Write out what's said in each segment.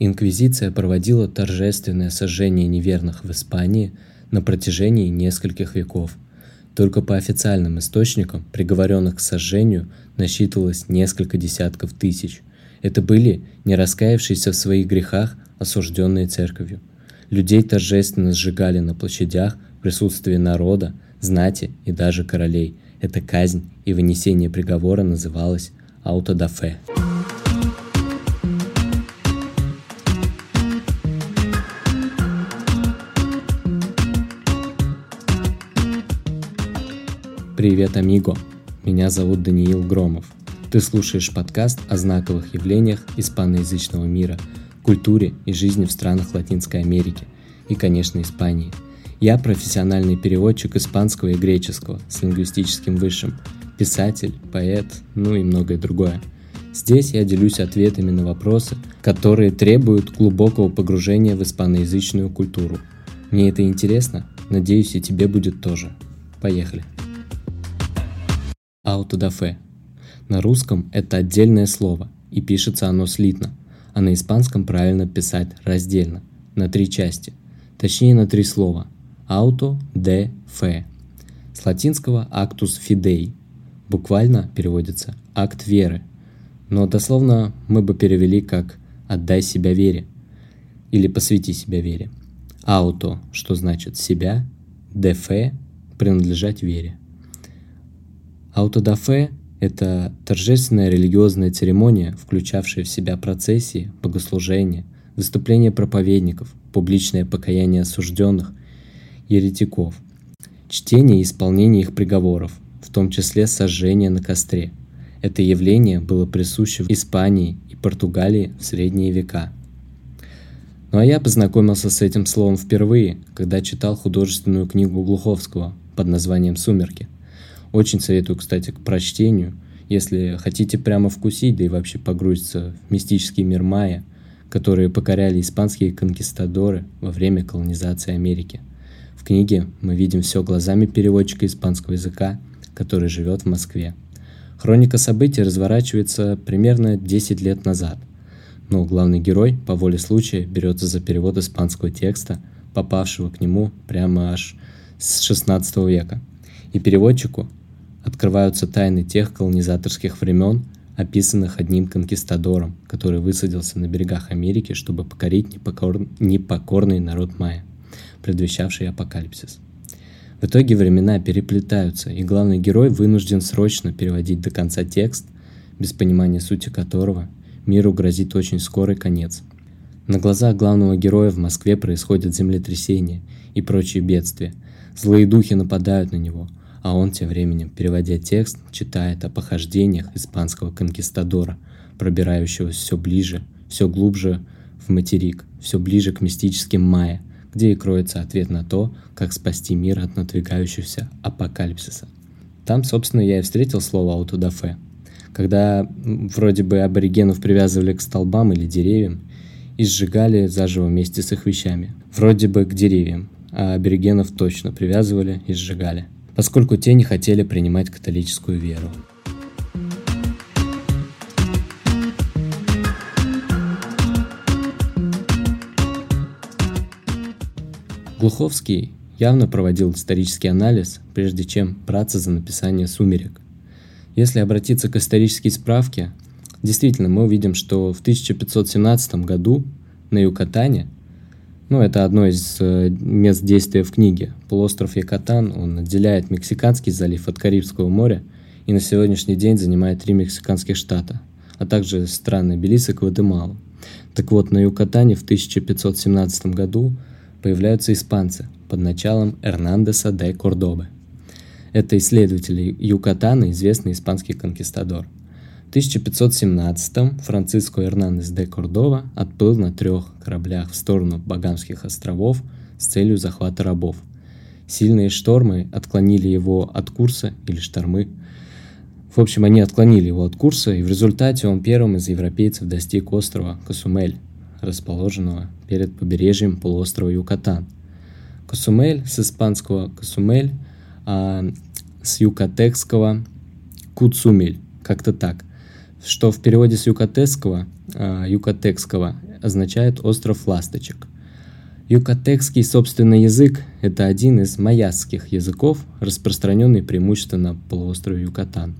Инквизиция проводила торжественное сожжение неверных в Испании на протяжении нескольких веков. Только по официальным источникам приговоренных к сожжению насчитывалось несколько десятков тысяч. Это были не раскаявшиеся в своих грехах осужденные церковью. Людей торжественно сжигали на площадях в присутствии народа, знати и даже королей. Эта казнь и вынесение приговора называлась аутодафе. Привет, амиго! Меня зовут Даниил Громов. Ты слушаешь подкаст о знаковых явлениях испаноязычного мира, культуре и жизни в странах Латинской Америки и, конечно, Испании. Я профессиональный переводчик испанского и греческого с лингвистическим высшим, писатель, поэт, ну и многое другое. Здесь я делюсь ответами на вопросы, которые требуют глубокого погружения в испаноязычную культуру. Мне это интересно, надеюсь и тебе будет тоже. Поехали! Аутодафе. На русском это отдельное слово, и пишется оно слитно, а на испанском правильно писать раздельно, на три части, точнее на три слова – ауто, де, фе. С латинского actus fidei, буквально переводится «акт веры», но дословно мы бы перевели как «отдай себя вере» или «посвяти себя вере». Ауто, что значит «себя», дефе – принадлежать вере – Аутодафе – это торжественная религиозная церемония, включавшая в себя процессии, богослужения, выступления проповедников, публичное покаяние осужденных, еретиков, чтение и исполнение их приговоров, в том числе сожжение на костре. Это явление было присуще в Испании и Португалии в средние века. Ну а я познакомился с этим словом впервые, когда читал художественную книгу Глуховского под названием «Сумерки», очень советую, кстати, к прочтению, если хотите прямо вкусить, да и вообще погрузиться в мистический мир майя, которые покоряли испанские конкистадоры во время колонизации Америки. В книге мы видим все глазами переводчика испанского языка, который живет в Москве. Хроника событий разворачивается примерно 10 лет назад, но главный герой по воле случая берется за перевод испанского текста, попавшего к нему прямо аж с 16 века. И переводчику открываются тайны тех колонизаторских времен, описанных одним конкистадором, который высадился на берегах Америки, чтобы покорить непокор... непокорный народ майя, предвещавший апокалипсис. В итоге времена переплетаются, и главный герой вынужден срочно переводить до конца текст, без понимания сути которого миру грозит очень скорый конец. На глазах главного героя в Москве происходят землетрясения и прочие бедствия. Злые духи нападают на него – а он тем временем, переводя текст, читает о похождениях испанского конкистадора, пробирающегося все ближе, все глубже в материк, все ближе к мистическим майя, где и кроется ответ на то, как спасти мир от надвигающегося апокалипсиса. Там, собственно, я и встретил слово «аутодафе», когда вроде бы аборигенов привязывали к столбам или деревьям и сжигали заживо вместе с их вещами. Вроде бы к деревьям, а аборигенов точно привязывали и сжигали – поскольку те не хотели принимать католическую веру. Глуховский явно проводил исторический анализ, прежде чем браться за написание «Сумерек». Если обратиться к исторической справке, действительно мы увидим, что в 1517 году на Юкатане – ну, это одно из э, мест действия в книге. Полуостров Якатан, он отделяет Мексиканский залив от Карибского моря и на сегодняшний день занимает три мексиканских штата, а также страны Белиз и Гватемала. Так вот, на Юкатане в 1517 году появляются испанцы под началом Эрнандеса де Кордобы. Это исследователи Юкатана, известный испанский конкистадор – 1517 Франциско Эрнандес де Кордова отплыл на трех кораблях в сторону Багамских островов с целью захвата рабов. Сильные штормы отклонили его от курса или штормы. В общем, они отклонили его от курса, и в результате он первым из европейцев достиг острова Косумель, расположенного перед побережьем полуострова Юкатан. Косумель с испанского Косумель, а с юкатекского Куцумель, как-то так что в переводе с юкатекского, э, юкатекского означает «остров ласточек». Юкатекский собственный язык – это один из майяских языков, распространенный преимущественно на полуострове Юкатан.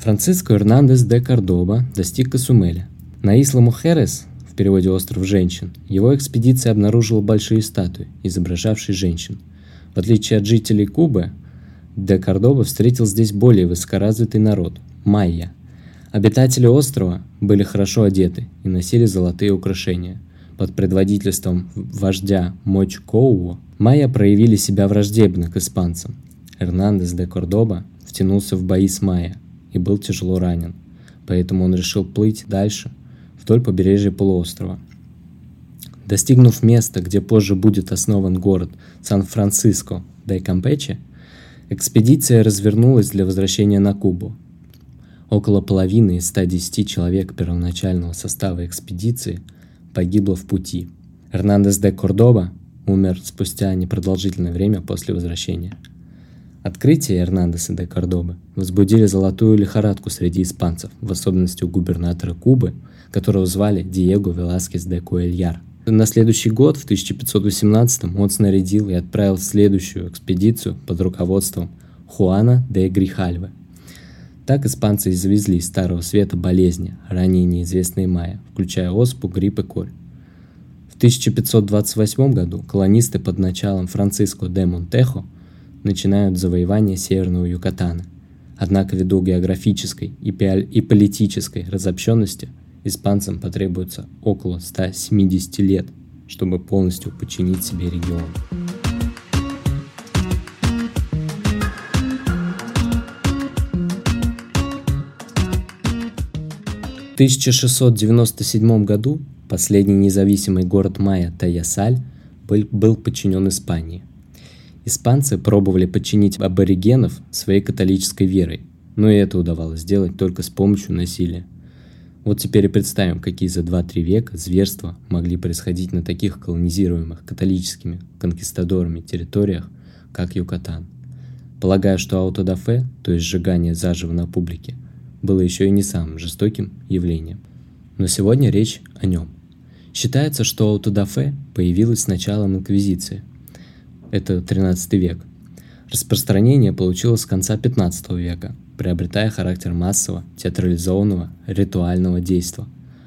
Франциско Эрнандес де Кордоба достиг Касумеля. На Исла Мухерес, в переводе «остров женщин», его экспедиция обнаружила большие статуи, изображавшие женщин. В отличие от жителей Кубы, де Кордоба встретил здесь более высокоразвитый народ – майя. Обитатели острова были хорошо одеты и носили золотые украшения – под предводительством вождя Моч Коуо, майя проявили себя враждебно к испанцам. Эрнандес де Кордоба втянулся в бои с майя и был тяжело ранен, поэтому он решил плыть дальше, вдоль побережья полуострова. Достигнув места, где позже будет основан город Сан-Франциско де Кампече, экспедиция развернулась для возвращения на Кубу. Около половины из 110 человек первоначального состава экспедиции – погибла в пути. Эрнандес де Кордоба умер спустя непродолжительное время после возвращения. Открытие Эрнандеса де Кордобы возбудили золотую лихорадку среди испанцев, в особенности у губернатора Кубы, которого звали Диего Веласкес де Куэльяр. На следующий год, в 1518 он снарядил и отправил следующую экспедицию под руководством Хуана де Грихальве – так испанцы завезли из Старого Света болезни, ранее неизвестные майя, включая оспу, грипп и корь. В 1528 году колонисты под началом Франциско де Монтехо начинают завоевание Северного Юкатана. Однако ввиду географической и, и политической разобщенности испанцам потребуется около 170 лет, чтобы полностью подчинить себе регион. 1697 году последний независимый город Майя Таясаль был, был подчинен Испании. Испанцы пробовали подчинить аборигенов своей католической верой, но и это удавалось сделать только с помощью насилия. Вот теперь и представим, какие за 2-3 века зверства могли происходить на таких колонизируемых католическими конкистадорами территориях, как Юкатан. Полагаю, что аутодафе, то есть сжигание заживо на публике, было еще и не самым жестоким явлением. Но сегодня речь о нем. Считается, что аутодафе появилось с началом Инквизиции. Это 13 век. Распространение получилось с конца 15 века, приобретая характер массового, театрализованного, ритуального действия.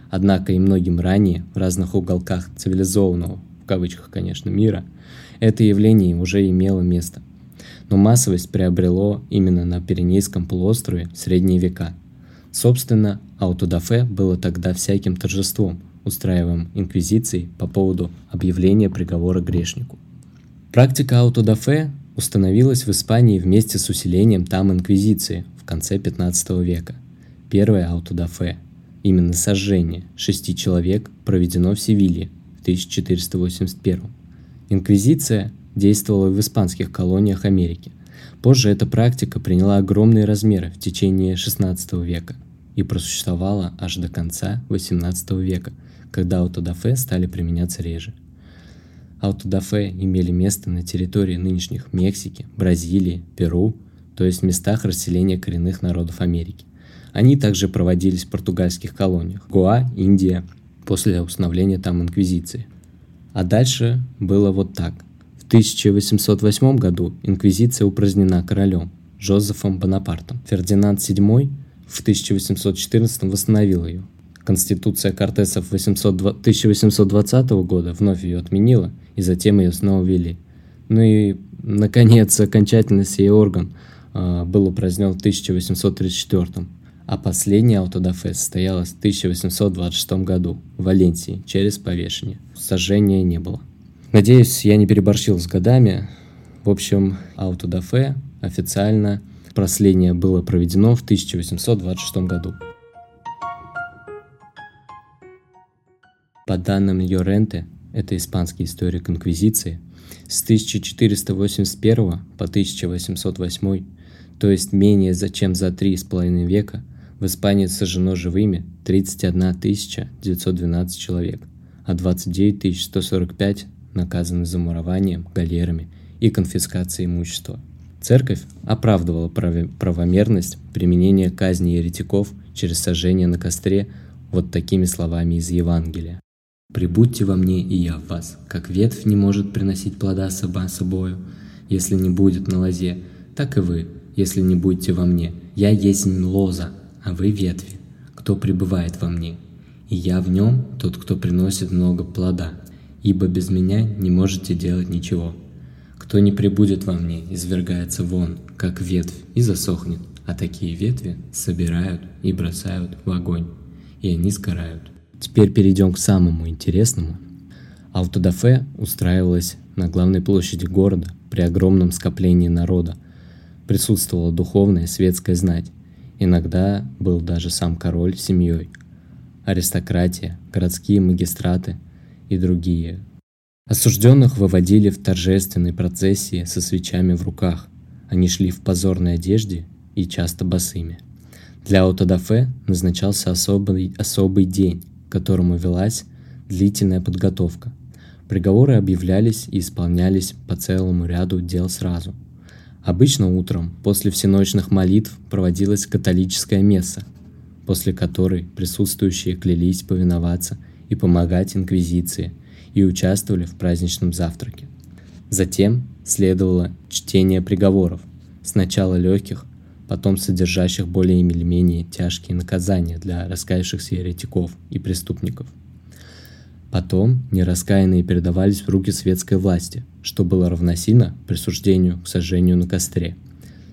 Однако и многим ранее, в разных уголках цивилизованного, в кавычках, конечно, мира, это явление уже имело место. Но массовость приобрело именно на Пиренейском полуострове в средние века – Собственно, аутодафе было тогда всяким торжеством, устраиваемым инквизицией по поводу объявления приговора грешнику. Практика аутодафе установилась в Испании вместе с усилением там инквизиции в конце 15 века. Первое аутодафе, именно сожжение шести человек, проведено в Севилье в 1481. Инквизиция действовала в испанских колониях Америки. Позже эта практика приняла огромные размеры в течение 16 века – и просуществовала аж до конца XVIII века, когда аутодафе стали применяться реже. Аутодафе имели место на территории нынешних Мексики, Бразилии, Перу, то есть местах расселения коренных народов Америки. Они также проводились в португальских колониях – Гоа, Индия, после установления там инквизиции. А дальше было вот так. В 1808 году инквизиция упразднена королем Жозефом Бонапартом. Фердинанд VII в 1814 восстановил ее. Конституция Кортесов 1820 года вновь ее отменила, и затем ее снова ввели. Ну и, наконец, окончательно сей орган э, был упразднен в 1834 а последний аутодафе состоялось в 1826 году в Валенсии через повешение. Сожжения не было. Надеюсь, я не переборщил с годами. В общем, аутодафе официально Просление было проведено в 1826 году. По данным Йоренте, это испанский историк Инквизиции, с 1481 по 1808, то есть менее чем за три с половиной века, в Испании сожжено живыми 31 912 человек, а 29 145 наказаны замурованием, галерами и конфискацией имущества – Церковь оправдывала правомерность применения казни еретиков через сожжение на костре вот такими словами из Евангелия. Прибудьте во мне, и я в вас, как ветвь не может приносить плода сама собою, если не будет на лозе, так и вы, если не будете во мне. Я есть лоза, а вы ветви. Кто пребывает во мне, и я в нем, тот, кто приносит много плода, ибо без меня не можете делать ничего. Кто не прибудет во мне, извергается вон, как ветвь, и засохнет, а такие ветви собирают и бросают в огонь, и они сгорают. Теперь перейдем к самому интересному. Аутодафе устраивалась на главной площади города при огромном скоплении народа. Присутствовала духовная светская знать. Иногда был даже сам король с семьей, аристократия, городские магистраты и другие. Осужденных выводили в торжественной процессии со свечами в руках. Они шли в позорной одежде и часто босыми. Для аутодафе назначался особый, особый день, к которому велась длительная подготовка. Приговоры объявлялись и исполнялись по целому ряду дел сразу. Обычно утром, после всеночных молитв, проводилась католическая месса, после которой присутствующие клялись повиноваться и помогать инквизиции и участвовали в праздничном завтраке. Затем следовало чтение приговоров, сначала легких, потом содержащих более или менее тяжкие наказания для раскаявшихся еретиков и преступников. Потом нераскаянные передавались в руки светской власти, что было равносильно присуждению к сожжению на костре.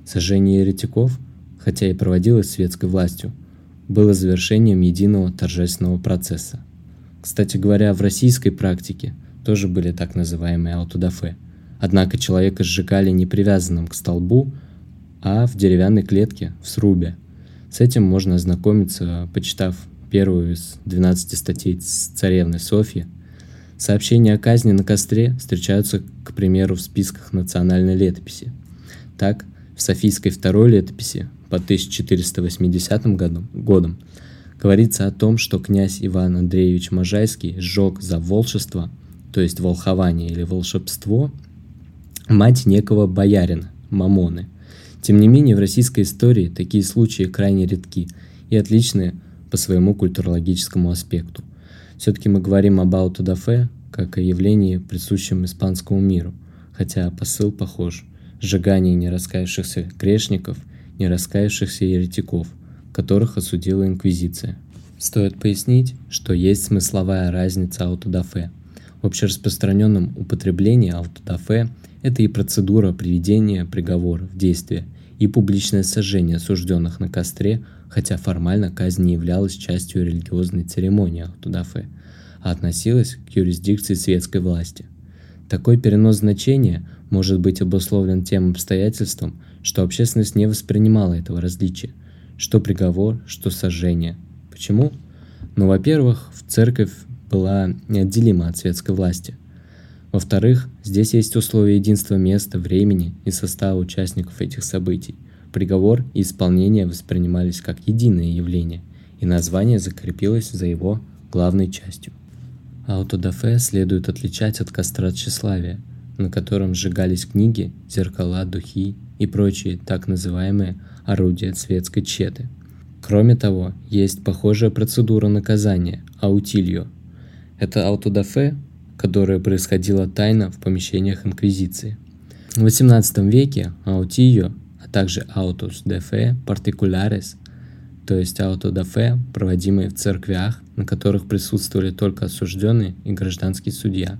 Сожжение еретиков, хотя и проводилось светской властью, было завершением единого торжественного процесса. Кстати говоря, в российской практике тоже были так называемые аутодафе. Однако человека сжигали не привязанным к столбу, а в деревянной клетке в срубе. С этим можно ознакомиться, почитав первую из 12 статей царевны Софьи. Сообщения о казни на костре встречаются, к примеру, в списках национальной летописи. Так, в Софийской второй летописи по 1480 году, годам говорится о том, что князь Иван Андреевич Можайский сжег за волшество, то есть волхование или волшебство, мать некого боярина, Мамоны – тем не менее, в российской истории такие случаи крайне редки и отличны по своему культурологическому аспекту. Все-таки мы говорим об аутодафе как о явлении, присущем испанскому миру, хотя посыл похож – сжигание нераскаявшихся грешников, нераскаявшихся еретиков, которых осудила Инквизиция. Стоит пояснить, что есть смысловая разница аутодафе. В общераспространенном употреблении аутодафе – это и процедура приведения приговора в действие, и публичное сожжение осужденных на костре, хотя формально казнь не являлась частью религиозной церемонии Ахтудафе, а относилась к юрисдикции светской власти. Такой перенос значения может быть обусловлен тем обстоятельством, что общественность не воспринимала этого различия, что приговор, что сожжение. Почему? Ну, во-первых, в церковь была неотделима от светской власти – во-вторых, здесь есть условия единства места, времени и состава участников этих событий. Приговор и исполнение воспринимались как единое явление, и название закрепилось за его главной частью. Аутодафе следует отличать от костра тщеславия, на котором сжигались книги, зеркала, духи и прочие так называемые орудия светской четы. Кроме того, есть похожая процедура наказания – аутильо. Это аутодафе которое происходило тайно в помещениях Инквизиции. В XVIII веке autillo, а также autos de fe particulares, то есть auto de fe, проводимые в церквях, на которых присутствовали только осужденные и гражданский судья.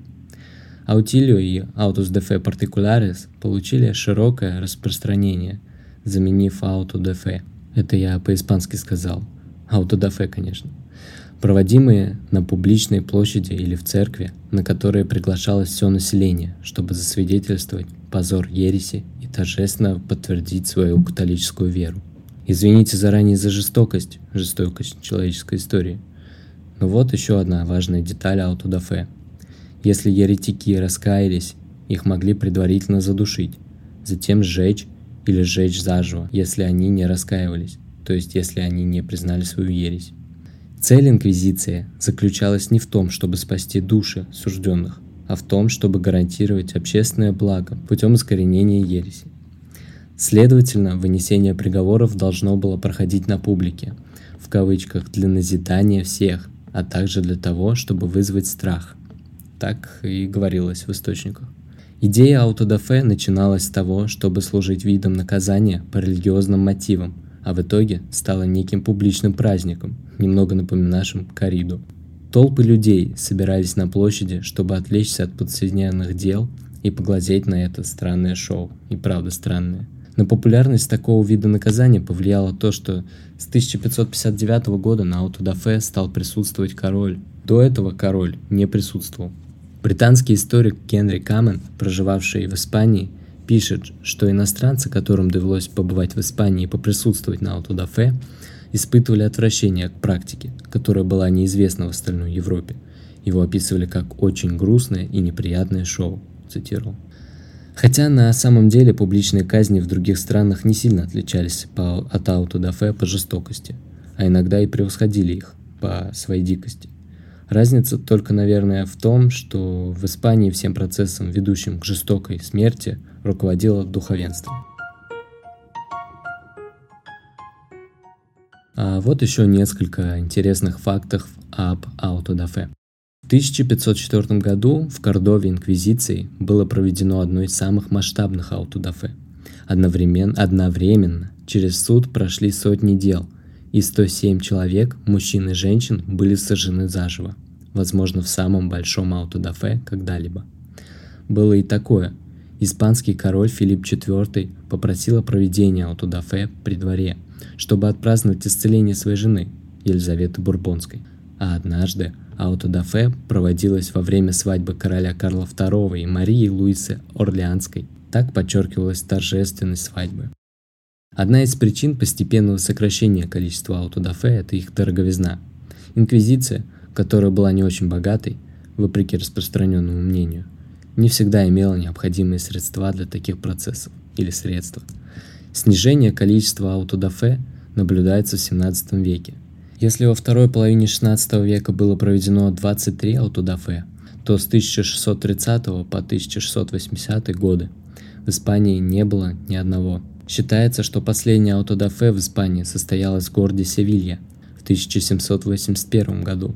Autillo и autos de fe particulares получили широкое распространение, заменив auto de fe. Это я по-испански сказал. Auto de fe, конечно проводимые на публичной площади или в церкви, на которые приглашалось все население, чтобы засвидетельствовать позор ереси и торжественно подтвердить свою католическую веру. Извините заранее за жестокость, жестокость человеческой истории. Но вот еще одна важная деталь аутодафе. Если еретики раскаялись, их могли предварительно задушить, затем сжечь или сжечь заживо, если они не раскаивались, то есть если они не признали свою ересь. Цель Инквизиции заключалась не в том, чтобы спасти души сужденных, а в том, чтобы гарантировать общественное благо путем искоренения ереси. Следовательно, вынесение приговоров должно было проходить на публике, в кавычках, для назидания всех, а также для того, чтобы вызвать страх. Так и говорилось в источниках. Идея аутодафе начиналась с того, чтобы служить видом наказания по религиозным мотивам, а в итоге стала неким публичным праздником, немного напоминавшим кориду. Толпы людей собирались на площади, чтобы отвлечься от подсоединенных дел и поглазеть на это странное шоу. И правда странное. На популярность такого вида наказания повлияло то, что с 1559 года на аутодафе стал присутствовать король. До этого король не присутствовал. Британский историк Генри Камен, проживавший в Испании, пишет, что иностранцы, которым довелось побывать в Испании и поприсутствовать на аутодафе, испытывали отвращение к практике, которая была неизвестна в остальной Европе. Его описывали как очень грустное и неприятное шоу, цитировал. Хотя на самом деле публичные казни в других странах не сильно отличались по, от аутодафе по жестокости, а иногда и превосходили их по своей дикости. Разница только, наверное, в том, что в Испании всем процессом, ведущим к жестокой смерти, руководило духовенство. А вот еще несколько интересных фактов об аутодафе. В 1504 году в Кордове Инквизиции было проведено одно из самых масштабных аутодафе. Одновременно, одновременно через суд прошли сотни дел, и 107 человек, мужчин и женщин, были сожжены заживо, возможно, в самом большом аутодафе когда-либо. Было и такое. Испанский король Филипп IV попросил о проведении аутодафе при дворе, чтобы отпраздновать исцеление своей жены, Елизаветы Бурбонской. А однажды аутодафе проводилось во время свадьбы короля Карла II и Марии Луисы Орлеанской. Так подчеркивалась торжественность свадьбы. Одна из причин постепенного сокращения количества аутодафе – это их дороговизна. Инквизиция, которая была не очень богатой, вопреки распространенному мнению, не всегда имела необходимые средства для таких процессов или средства. Снижение количества аутодафе наблюдается в 17 веке. Если во второй половине 16 века было проведено 23 аутодафе, то с 1630 по 1680 годы в Испании не было ни одного – Считается, что последняя аутодафе в Испании состоялась в городе Севилья в 1781 году.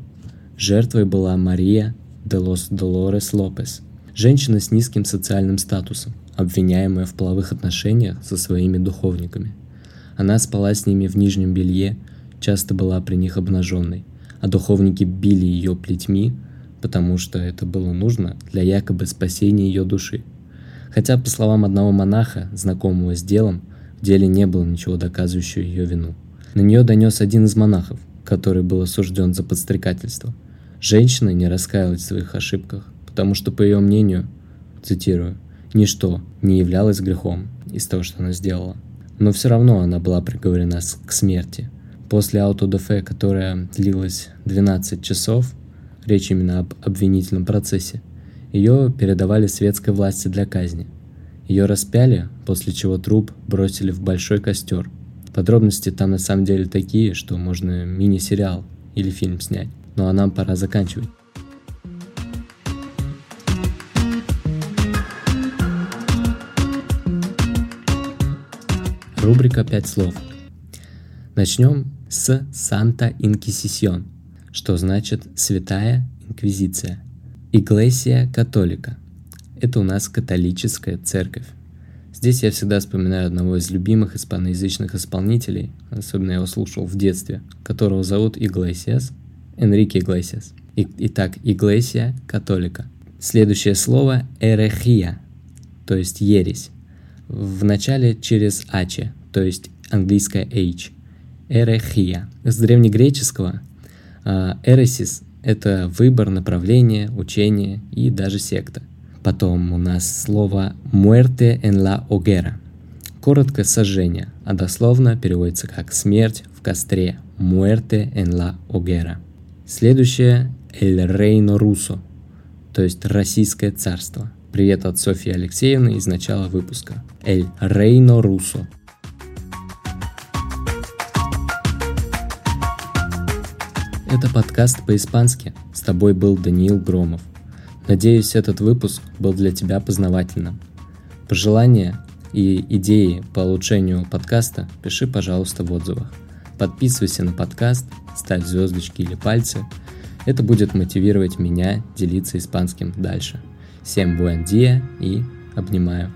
Жертвой была Мария де лос Долорес Лопес, женщина с низким социальным статусом, обвиняемая в половых отношениях со своими духовниками. Она спала с ними в нижнем белье, часто была при них обнаженной, а духовники били ее плетьми, потому что это было нужно для якобы спасения ее души – Хотя, по словам одного монаха, знакомого с делом, в деле не было ничего доказывающего ее вину. На нее донес один из монахов, который был осужден за подстрекательство. Женщина не раскаялась в своих ошибках, потому что, по ее мнению, цитирую, «ничто не являлось грехом из того, что она сделала». Но все равно она была приговорена к смерти. После аутодафе, которая длилась 12 часов, речь именно об обвинительном процессе, ее передавали светской власти для казни. Ее распяли, после чего труп бросили в большой костер. Подробности там на самом деле такие, что можно мини-сериал или фильм снять. Ну а нам пора заканчивать. Рубрика «Пять слов». Начнем с «Санта Инкисисион», что значит «Святая Инквизиция». Иглесия католика. Это у нас католическая церковь. Здесь я всегда вспоминаю одного из любимых испаноязычных исполнителей, особенно я его слушал в детстве, которого зовут Иглесиас, Энрике Иглесиас. Итак, Иглесия католика. Следующее слово эрехия, то есть ересь. В начале через аче, то есть английское h. Эрехия. С древнегреческого эресис это выбор направления, учение и даже секта. Потом у нас слово «muerte en la hoguera». Коротко «сожжение», а дословно переводится как «смерть в костре» «muerte en la hoguera». Следующее «el reino ruso», то есть «российское царство». Привет от Софьи Алексеевны из начала выпуска. «El reino ruso» Это подкаст по-испански. С тобой был Даниил Громов. Надеюсь, этот выпуск был для тебя познавательным. Пожелания и идеи по улучшению подкаста пиши, пожалуйста, в отзывах. Подписывайся на подкаст, ставь звездочки или пальцы. Это будет мотивировать меня делиться испанским дальше. Всем dia и обнимаю.